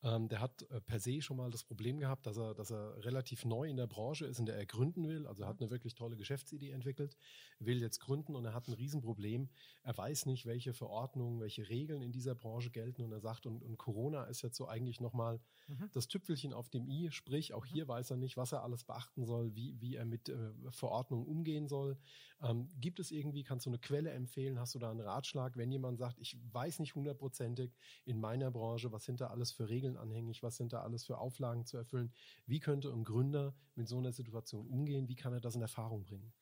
ähm, der hat äh, per se schon mal das Problem gehabt, dass er, dass er relativ neu in der Branche ist, in der er gründen will. Also er hat eine wirklich tolle Geschäftsidee entwickelt, will jetzt gründen und er hat ein Riesenproblem. Er weiß nicht, welche Verordnungen, welche Regeln in dieser Branche gelten und er sagt, und, und Corona ist jetzt so eigentlich nochmal mhm. das Tüpfelchen auf dem i, sprich, auch mhm. hier weiß er nicht, was er alles beachten soll, wie, wie er mit äh, Verordnungen umgehen soll. Ähm, gibt es irgendwie, kannst du eine Quelle empfehlen? Hast du da einen Ratschlag, wenn jemand sagt, ich weiß nicht hundertprozentig in meiner Branche, was sind da alles für Regeln anhängig, was sind da alles für Auflagen zu erfüllen? Wie könnte ein Gründer mit so einer Situation umgehen? Wie kann er das in Erfahrung bringen?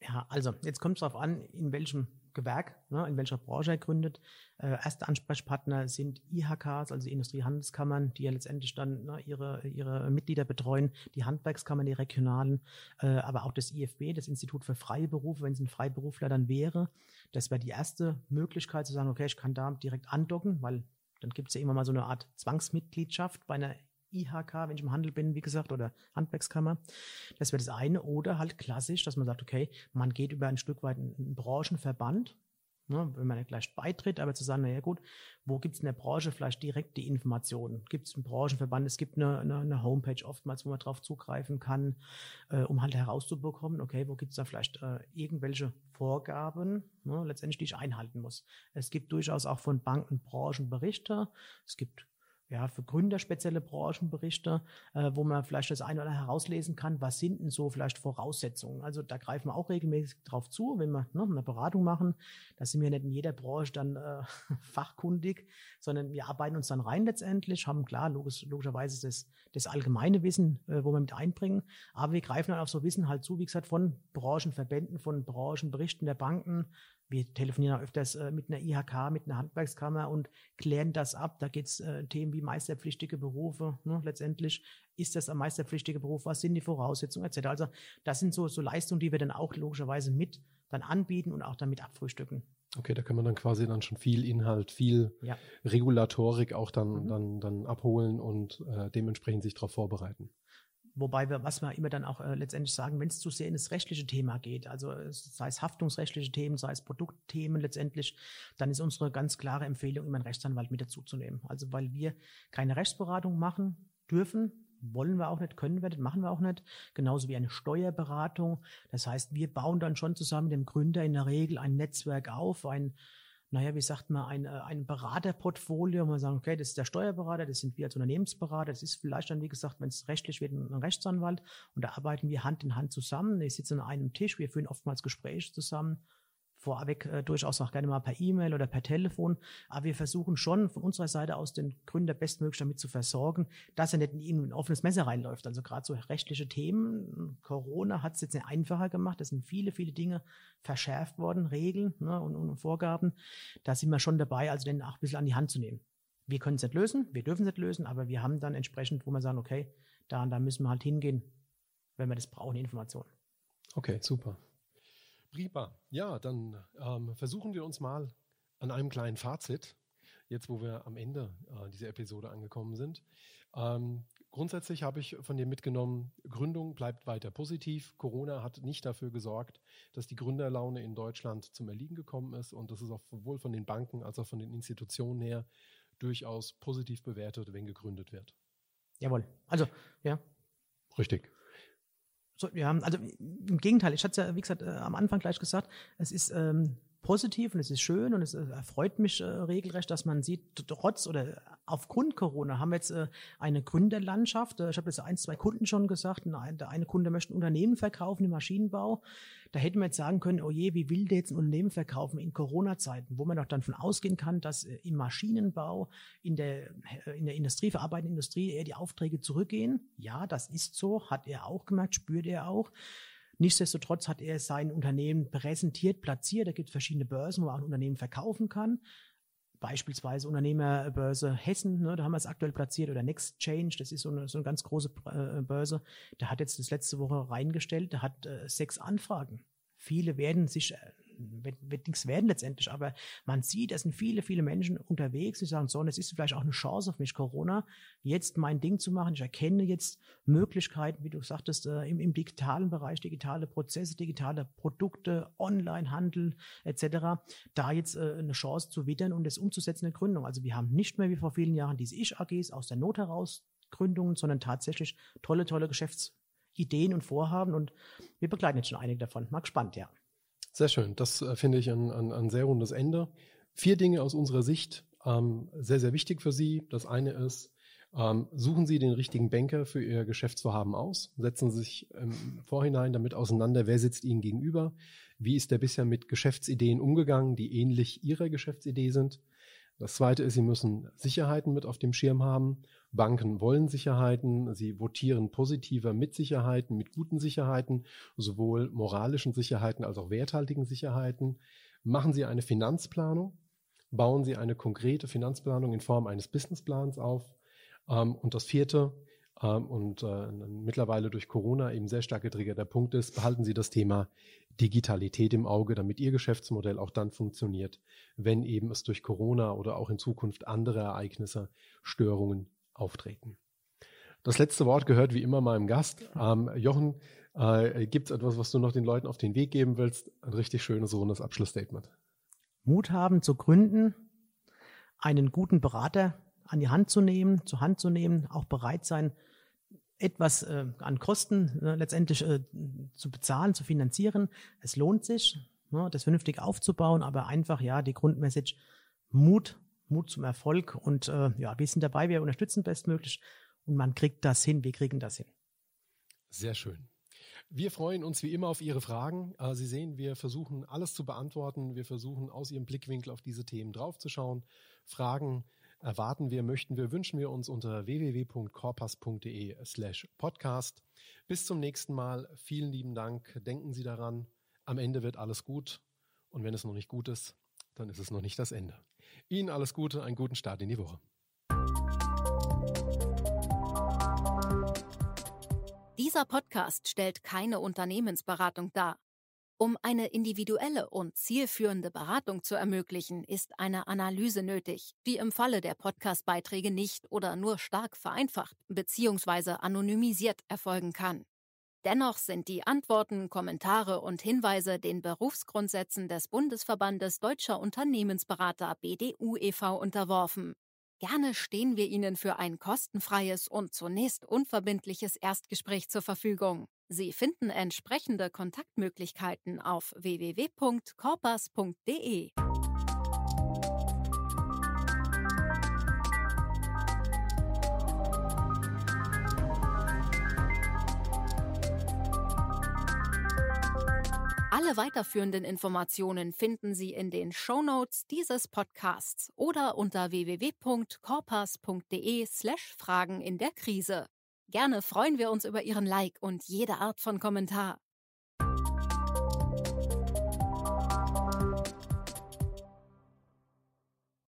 Ja, also jetzt kommt es darauf an, in welchem Gewerk, ne, in welcher Branche er gründet. Äh, erste Ansprechpartner sind IHKs, also Industriehandelskammern, die ja letztendlich dann ne, ihre, ihre Mitglieder betreuen, die Handwerkskammern, die regionalen, äh, aber auch das IFB, das Institut für freie Berufe, wenn es ein Freiberufler dann wäre. Das wäre die erste Möglichkeit zu sagen, okay, ich kann da direkt andocken, weil dann gibt es ja immer mal so eine Art Zwangsmitgliedschaft bei einer IHK, wenn ich im Handel bin, wie gesagt, oder Handwerkskammer. Das wäre das eine. Oder halt klassisch, dass man sagt, okay, man geht über ein Stück weit einen Branchenverband, Ne, wenn man nicht gleich beitritt, aber zu sagen, naja gut, wo gibt es in der Branche vielleicht direkt die Informationen? Gibt es einen Branchenverband? Es gibt eine, eine, eine, Homepage oftmals, wo man drauf zugreifen kann, äh, um halt herauszubekommen, okay, wo gibt es da vielleicht äh, irgendwelche Vorgaben, ne, letztendlich, die ich einhalten muss. Es gibt durchaus auch von Banken Branchenberichte. Es gibt ja, für Gründer spezielle Branchenberichte, äh, wo man vielleicht das eine oder andere herauslesen kann, was sind denn so vielleicht Voraussetzungen. Also da greifen wir auch regelmäßig drauf zu, wenn wir ne, eine Beratung machen. Da sind wir nicht in jeder Branche dann äh, <laughs> fachkundig, sondern wir arbeiten uns dann rein letztendlich, haben klar logisch, logischerweise das, das allgemeine Wissen, äh, wo wir mit einbringen, aber wir greifen dann auf so Wissen halt zu, wie gesagt, von Branchenverbänden, von Branchenberichten der Banken, wir telefonieren auch öfters äh, mit einer IHK, mit einer Handwerkskammer und klären das ab. Da geht es äh, Themen wie meisterpflichtige Berufe. Ne? Letztendlich ist das ein meisterpflichtiger Beruf, was sind die Voraussetzungen etc. Also das sind so, so Leistungen, die wir dann auch logischerweise mit dann anbieten und auch damit abfrühstücken. Okay, da kann man dann quasi dann schon viel Inhalt, viel ja. Regulatorik auch dann, mhm. dann, dann abholen und äh, dementsprechend sich darauf vorbereiten. Wobei wir, was wir immer dann auch äh, letztendlich sagen, wenn es zu sehr in das rechtliche Thema geht, also sei es haftungsrechtliche Themen, sei es Produktthemen letztendlich, dann ist unsere ganz klare Empfehlung, immer einen Rechtsanwalt mit dazuzunehmen. Also weil wir keine Rechtsberatung machen dürfen, wollen wir auch nicht, können wir nicht, machen wir auch nicht. Genauso wie eine Steuerberatung. Das heißt, wir bauen dann schon zusammen mit dem Gründer in der Regel ein Netzwerk auf, ein naja, wie sagt man, ein, äh, ein Beraterportfolio, man sagen, okay, das ist der Steuerberater, das sind wir als Unternehmensberater, das ist vielleicht dann, wie gesagt, wenn es rechtlich wird, ein Rechtsanwalt. Und da arbeiten wir Hand in Hand zusammen. Wir sitzen an einem Tisch, wir führen oftmals Gespräche zusammen vorweg äh, durchaus auch gerne mal per E-Mail oder per Telefon. Aber wir versuchen schon von unserer Seite aus den Gründer bestmöglich damit zu versorgen, dass er nicht in ein offenes Messer reinläuft. Also gerade so rechtliche Themen. Corona hat es jetzt nicht einfacher gemacht. Es sind viele, viele Dinge verschärft worden, Regeln ne, und, und, Vorgaben. Da sind wir schon dabei, also den auch ein bisschen an die Hand zu nehmen. Wir können es nicht lösen, wir dürfen es nicht lösen, aber wir haben dann entsprechend, wo wir sagen, okay, da da müssen wir halt hingehen, wenn wir das brauchen, Informationen. Okay, super. Prima. Ja, dann ähm, versuchen wir uns mal an einem kleinen Fazit, jetzt wo wir am Ende äh, dieser Episode angekommen sind. Ähm, grundsätzlich habe ich von dir mitgenommen, Gründung bleibt weiter positiv. Corona hat nicht dafür gesorgt, dass die Gründerlaune in Deutschland zum Erliegen gekommen ist und das ist auch sowohl von den Banken als auch von den Institutionen her durchaus positiv bewertet, wenn gegründet wird. Jawohl. Also, ja. Richtig. So, ja, also im Gegenteil, ich hatte es ja, wie gesagt, äh, am Anfang gleich gesagt, es ist ähm, positiv und es ist schön und es äh, erfreut mich äh, regelrecht, dass man sieht, trotz oder aufgrund Corona haben wir jetzt äh, eine Gründerlandschaft. Äh, ich habe jetzt ein, zwei Kunden schon gesagt, ein, der eine Kunde möchte ein Unternehmen verkaufen im Maschinenbau. Da hätten wir jetzt sagen können, oh je, wie will der jetzt ein Unternehmen verkaufen in Corona-Zeiten, wo man doch dann von ausgehen kann, dass äh, im Maschinenbau, in der, äh, in der Industrie, verarbeitenden Industrie eher die Aufträge zurückgehen. Ja, das ist so, hat er auch gemerkt, spürt er auch. Nichtsdestotrotz hat er sein Unternehmen präsentiert, platziert. Da gibt es verschiedene Börsen, wo man auch ein Unternehmen verkaufen kann. Beispielsweise Unternehmerbörse Hessen, ne, da haben wir es aktuell platziert, oder Next Change, das ist so eine, so eine ganz große äh, Börse. Der hat jetzt das letzte Woche reingestellt, der hat äh, sechs Anfragen. Viele werden sich äh, wird, wird nichts werden letztendlich, aber man sieht, es sind viele, viele Menschen unterwegs, die sagen, so, und es ist vielleicht auch eine Chance auf mich, Corona, jetzt mein Ding zu machen. Ich erkenne jetzt Möglichkeiten, wie du sagtest, äh, im, im digitalen Bereich, digitale Prozesse, digitale Produkte, Onlinehandel etc., da jetzt äh, eine Chance zu wittern und das umzusetzen in der Gründung. Also wir haben nicht mehr wie vor vielen Jahren diese Ich-AGs aus der Not heraus Gründungen, sondern tatsächlich tolle, tolle Geschäftsideen und Vorhaben und wir begleiten jetzt schon einige davon. Mal gespannt, ja. Sehr schön. Das äh, finde ich ein, ein, ein, sehr rundes Ende. Vier Dinge aus unserer Sicht ähm, sehr, sehr wichtig für Sie. Das eine ist, ähm, suchen Sie den richtigen Banker für Ihr Geschäftsvorhaben aus. Setzen Sie sich im Vorhinein damit auseinander, wer sitzt Ihnen gegenüber. Wie ist der bisher mit Geschäftsideen umgegangen, die ähnlich Ihrer Geschäftsidee sind? Das zweite ist, Sie müssen Sicherheiten mit auf dem Schirm haben. Banken wollen Sicherheiten. Sie votieren positiver mit Sicherheiten, mit guten Sicherheiten, sowohl moralischen Sicherheiten als auch werthaltigen Sicherheiten. Machen Sie eine Finanzplanung. Bauen Sie eine konkrete Finanzplanung in Form eines Businessplans auf. Ähm, und das vierte, ähm, und äh, mittlerweile durch Corona eben sehr stark getriggerter Punkt ist, behalten Sie das Thema Digitalität im Auge, damit Ihr Geschäftsmodell auch dann funktioniert, wenn eben es durch Corona oder auch in Zukunft andere Ereignisse, Störungen auftreten. Das letzte Wort gehört wie immer meinem Gast. Ähm, Jochen, äh, gibt es etwas, was du noch den Leuten auf den Weg geben willst? Ein richtig schönes, rundes Abschlussstatement. Mut haben zu gründen, einen guten Berater an die Hand zu nehmen, zur Hand zu nehmen, auch bereit sein, etwas äh, an Kosten äh, letztendlich zu bezahlen, zu finanzieren. Es lohnt sich, ne, das vernünftig aufzubauen, aber einfach ja die Grundmessage Mut, Mut zum Erfolg und äh, ja, wir sind dabei, wir unterstützen bestmöglich und man kriegt das hin, wir kriegen das hin. Sehr schön. Wir freuen uns wie immer auf Ihre Fragen. Äh, Sie sehen, wir versuchen alles zu beantworten. Wir versuchen aus Ihrem Blickwinkel auf diese Themen draufzuschauen. Fragen erwarten wir, möchten wir, wünschen wir uns unter www.corpus.de slash podcast. Bis zum nächsten Mal. Vielen lieben Dank. Denken Sie daran, am Ende wird alles gut. Und wenn es noch nicht gut ist, dann ist es noch nicht das Ende. Ihnen alles Gute, einen guten Start in die Woche. Dieser Podcast stellt keine Unternehmensberatung dar. Um eine individuelle und zielführende Beratung zu ermöglichen, ist eine Analyse nötig, die im Falle der Podcastbeiträge nicht oder nur stark vereinfacht bzw. anonymisiert erfolgen kann. Dennoch sind die Antworten, Kommentare und Hinweise den Berufsgrundsätzen des Bundesverbandes Deutscher Unternehmensberater BDU e.V. unterworfen. Gerne stehen wir Ihnen für ein kostenfreies und zunächst unverbindliches Erstgespräch zur Verfügung. Sie finden entsprechende Kontaktmöglichkeiten auf www.corpus.de. Alle weiterführenden Informationen finden Sie in den Shownotes dieses Podcasts oder unter www.corpus.de slash Fragen in der Krise. Gerne freuen wir uns über Ihren Like und jede Art von Kommentar.